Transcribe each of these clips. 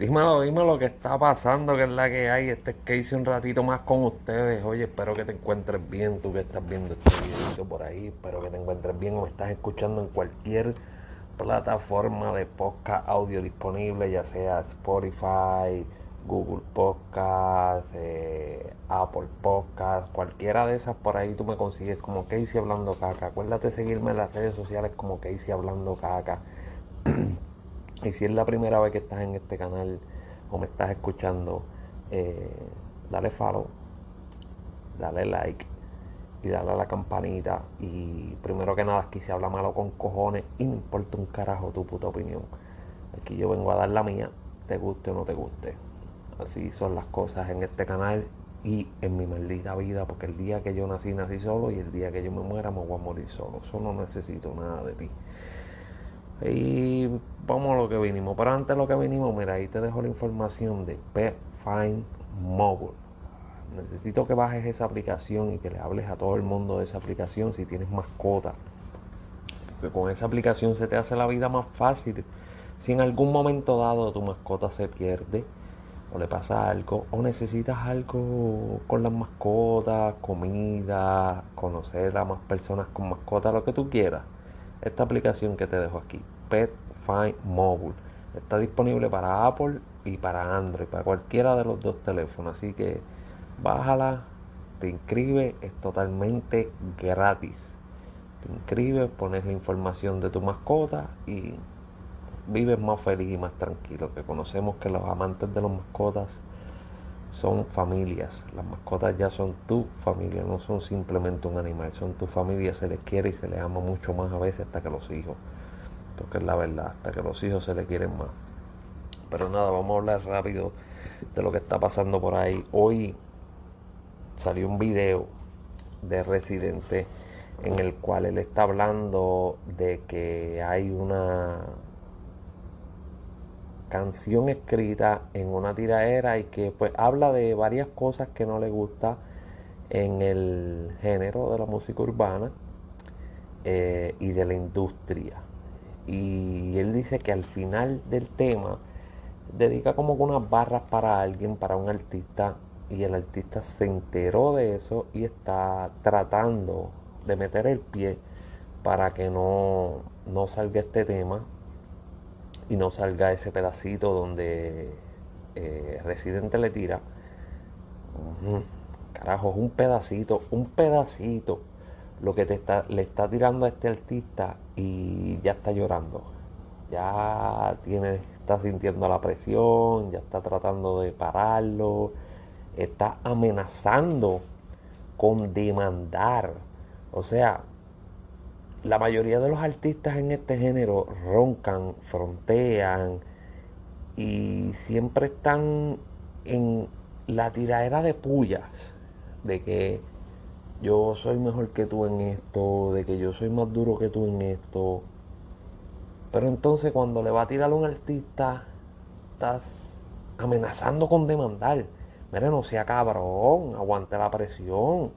Dímelo, dímelo que está pasando, que es la que hay. Este es que hice un ratito más con ustedes. Oye, espero que te encuentres bien, tú que estás viendo este video por ahí. Espero que te encuentres bien o me estás escuchando en cualquier plataforma de podcast audio disponible, ya sea Spotify, Google Podcast, eh, Apple Podcast, cualquiera de esas por ahí tú me consigues como Casey Hablando Caca. Acuérdate seguirme en las redes sociales como Casey Hablando Caca. Y si es la primera vez que estás en este canal o me estás escuchando, eh, dale follow, dale like y dale a la campanita. Y primero que nada, aquí se habla malo con cojones y no importa un carajo tu puta opinión. Aquí yo vengo a dar la mía, te guste o no te guste. Así son las cosas en este canal y en mi maldita vida, porque el día que yo nací, nací solo y el día que yo me muera, me voy a morir solo. Solo necesito nada de ti. Y vamos a lo que vinimos. Pero antes de lo que vinimos, mira, ahí te dejo la información de Pet Find Mobile. Necesito que bajes esa aplicación y que le hables a todo el mundo de esa aplicación si tienes mascota. Porque con esa aplicación se te hace la vida más fácil. Si en algún momento dado tu mascota se pierde o le pasa algo o necesitas algo con las mascotas, comida, conocer a más personas con mascotas, lo que tú quieras esta aplicación que te dejo aquí, Pet Find Mobile. Está disponible para Apple y para Android, para cualquiera de los dos teléfonos. Así que bájala, te inscribe, es totalmente gratis. Te inscribes, pones la información de tu mascota y vives más feliz y más tranquilo. Que conocemos que los amantes de las mascotas son familias. Las mascotas ya son tu familia, no son simplemente un animal, son tu familia, se les quiere y se les ama mucho más a veces hasta que los hijos. Porque es la verdad, hasta que los hijos se les quieren más. Pero nada, vamos a hablar rápido de lo que está pasando por ahí. Hoy salió un video de Residente en el cual él está hablando de que hay una canción escrita en una tiraera y que pues habla de varias cosas que no le gusta en el género de la música urbana eh, y de la industria. Y él dice que al final del tema dedica como unas barras para alguien, para un artista, y el artista se enteró de eso y está tratando de meter el pie para que no, no salga este tema y no salga ese pedacito donde eh, Residente le tira. carajo, es un pedacito, un pedacito lo que te está, le está tirando a este artista y ya está llorando. Ya tiene, está sintiendo la presión, ya está tratando de pararlo, está amenazando con demandar. O sea, la mayoría de los artistas en este género roncan, frontean y siempre están en la tiradera de pullas de que yo soy mejor que tú en esto, de que yo soy más duro que tú en esto. Pero entonces cuando le va a tirar a un artista, estás amenazando con demandar. Mira, no sea cabrón, aguante la presión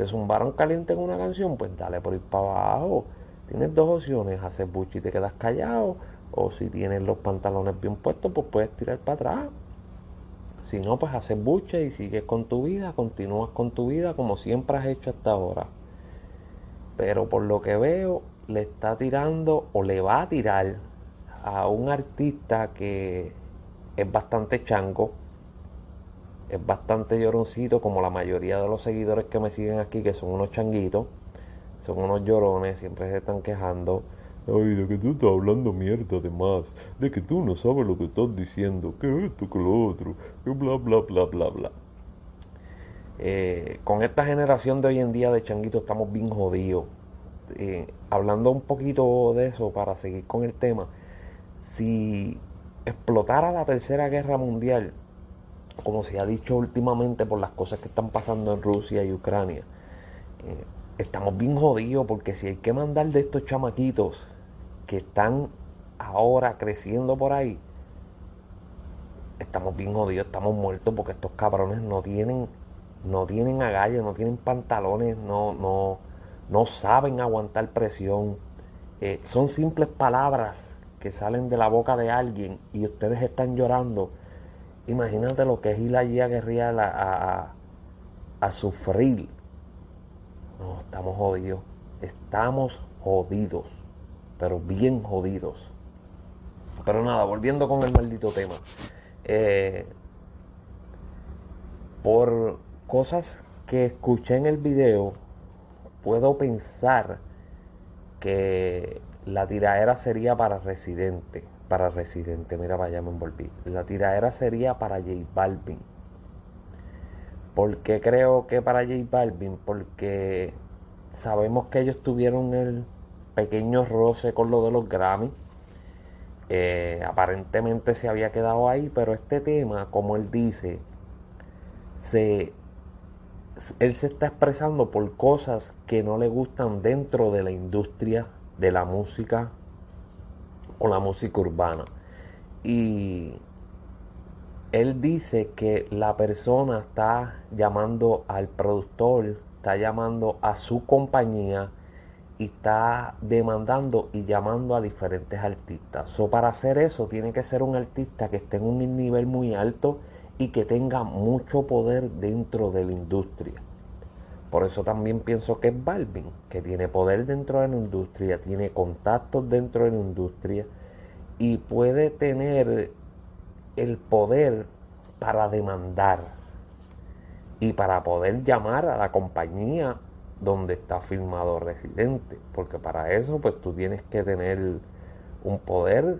te zumbaron caliente en una canción, pues dale por ir para abajo. Tienes dos opciones, hacer buche y te quedas callado, o si tienes los pantalones bien puestos, pues puedes tirar para atrás. Si no, pues haces buche y sigues con tu vida, continúas con tu vida como siempre has hecho hasta ahora. Pero por lo que veo, le está tirando o le va a tirar a un artista que es bastante chango, es bastante lloroncito, como la mayoría de los seguidores que me siguen aquí, que son unos changuitos, son unos llorones, siempre se están quejando. Ay, de que tú estás hablando mierda además, de que tú no sabes lo que estás diciendo, que esto, que lo otro, que bla, bla, bla, bla, bla. Eh, con esta generación de hoy en día de changuitos estamos bien jodidos. Eh, hablando un poquito de eso para seguir con el tema, si explotara la tercera guerra mundial, como se ha dicho últimamente por las cosas que están pasando en Rusia y Ucrania, eh, estamos bien jodidos porque si hay que mandar de estos chamaquitos que están ahora creciendo por ahí, estamos bien jodidos, estamos muertos porque estos cabrones no tienen, no tienen agallas, no tienen pantalones, no, no, no saben aguantar presión. Eh, son simples palabras que salen de la boca de alguien y ustedes están llorando, imagínate lo que es ir allí a a, sufrir. No, estamos jodidos. Estamos jodidos. Pero bien jodidos. Pero nada, volviendo con el maldito tema. Eh, por cosas que escuché en el video, puedo pensar que la tiraera sería para Residente. Para Residente, mira, vaya, me envolví. La tiraera sería para J Balvin. ¿Por qué creo que para J Balvin? Porque sabemos que ellos tuvieron el pequeño roce con lo de los Grammy. Eh, aparentemente se había quedado ahí, pero este tema, como él dice, se, él se está expresando por cosas que no le gustan dentro de la industria de la música o la música urbana. Y él dice que la persona está llamando al productor, está llamando a su compañía y está demandando y llamando a diferentes artistas. So, para hacer eso tiene que ser un artista que esté en un nivel muy alto y que tenga mucho poder dentro de la industria. Por eso también pienso que es Balvin, que tiene poder dentro de la industria, tiene contactos dentro de la industria y puede tener el poder para demandar y para poder llamar a la compañía donde está firmado residente, porque para eso pues tú tienes que tener un poder.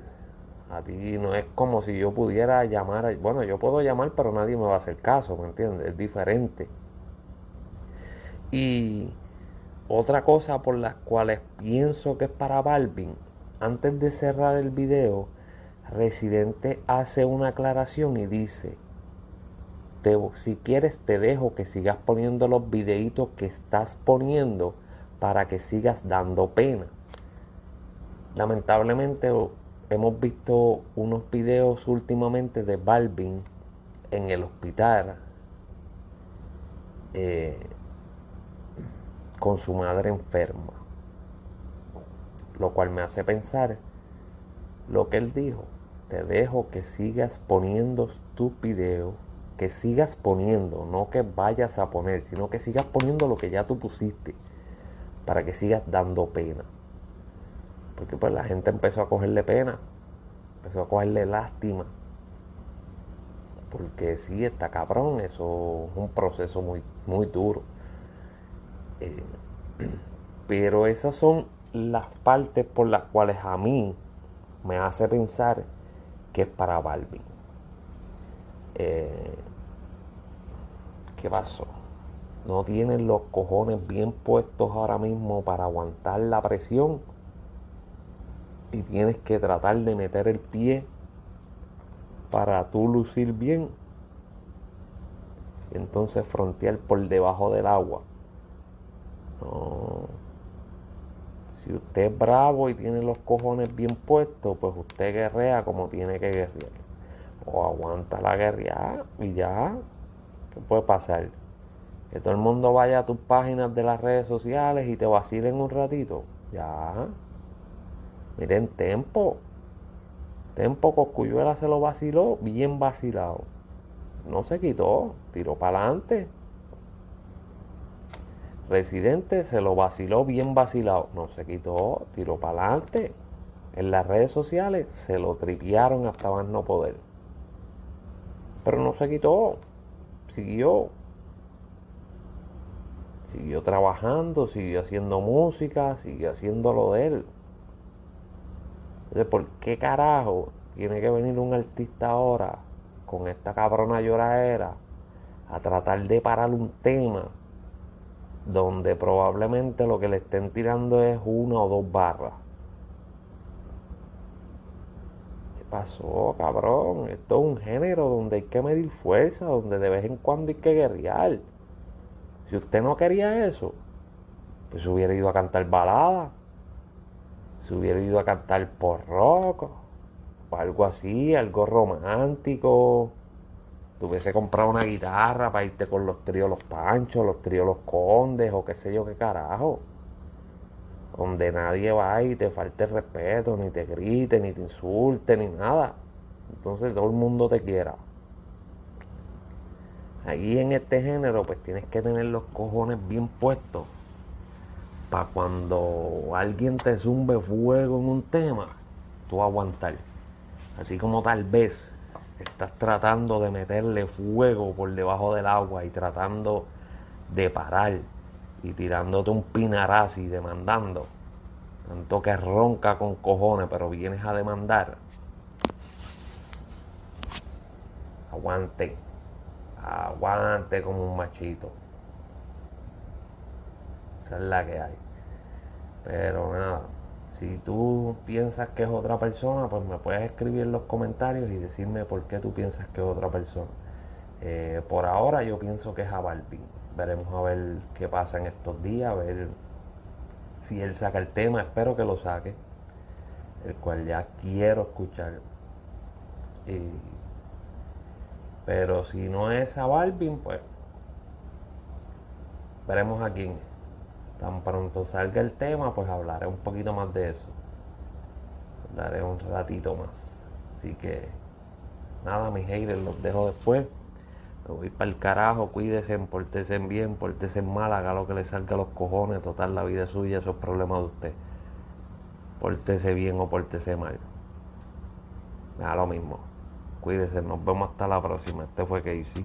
A ti no es como si yo pudiera llamar, bueno, yo puedo llamar, pero nadie me va a hacer caso, ¿me entiendes? Es diferente. Y otra cosa por las cuales pienso que es para Balvin, antes de cerrar el video, Residente hace una aclaración y dice, si quieres te dejo que sigas poniendo los videitos que estás poniendo para que sigas dando pena. Lamentablemente hemos visto unos videos últimamente de Balvin en el hospital eh, con su madre enferma. Lo cual me hace pensar lo que él dijo. Te dejo que sigas poniendo tus videos que sigas poniendo, no que vayas a poner, sino que sigas poniendo lo que ya tú pusiste, para que sigas dando pena. Porque pues la gente empezó a cogerle pena, empezó a cogerle lástima. Porque sí, está cabrón, eso es un proceso muy, muy duro. Eh, pero esas son las partes por las cuales a mí me hace pensar que es para Balvin. Eh, ¿Qué pasó? No tienen los cojones bien puestos ahora mismo para aguantar la presión. Y tienes que tratar de meter el pie para tú lucir bien. Entonces frontear por debajo del agua. No. Si usted es bravo y tiene los cojones bien puestos, pues usted guerrea como tiene que guerrear. O aguanta la guerra y ya. ¿Qué puede pasar? Que todo el mundo vaya a tus páginas de las redes sociales y te vacilen un ratito. Ya. Miren, Tempo. Tempo Coscuyuela se lo vaciló bien vacilado. No se quitó, tiró para adelante. Residente se lo vaciló bien vacilado. No se quitó, tiró para adelante. En las redes sociales se lo tripearon hasta más no poder. Pero no se quitó siguió. Siguió trabajando, siguió haciendo música, siguió haciendo lo de él. Entonces, ¿por qué carajo tiene que venir un artista ahora con esta cabrona lloradera a tratar de parar un tema donde probablemente lo que le estén tirando es una o dos barras? pasó, cabrón? Esto es un género donde hay que medir fuerza, donde de vez en cuando hay que guerrear. Si usted no quería eso, pues hubiera ido a cantar balada, se hubiera ido a cantar por rock, o algo así, algo romántico. Tuviese comprado una guitarra para irte con los tríos Los Panchos, los tríos Los Condes, o qué sé yo qué carajo. donde nadie va y te falte respeto, ni te grite, ni te insulte, ni nada. Entonces todo el mundo te quiera. Aquí en este género, pues tienes que tener los cojones bien puestos para cuando alguien te zumbe fuego en un tema, tú aguantar. Así como tal vez estás tratando de meterle fuego por debajo del agua y tratando de parar y tirándote un pinarazzi y demandando. Tanto que ronca con cojones, pero vienes a demandar. Aguante. Aguante como un machito. Esa es la que hay. Pero nada, si tú piensas que es otra persona, pues me puedes escribir en los comentarios y decirme por qué tú piensas que es otra persona. Eh, por ahora yo pienso que es a Balvin. Veremos a ver qué pasa en estos días, a ver si él saca el tema, espero que lo saque, el cual ya quiero escuchar. pero si no es a Balvin, pues veremos a quién. Tan pronto salga el tema, pues hablaré un poquito más de eso. Hablaré un ratito más. Así que nada, mis haters, los dejo después. Me voy para el carajo, cuídense, portese bien, portese mal, haga lo que le salga a los cojones, total la vida es suya, esos problemas de usted. Portese bien o portese mal. Da lo mismo. Cuídese, nos vemos hasta la próxima. Este fue Casey.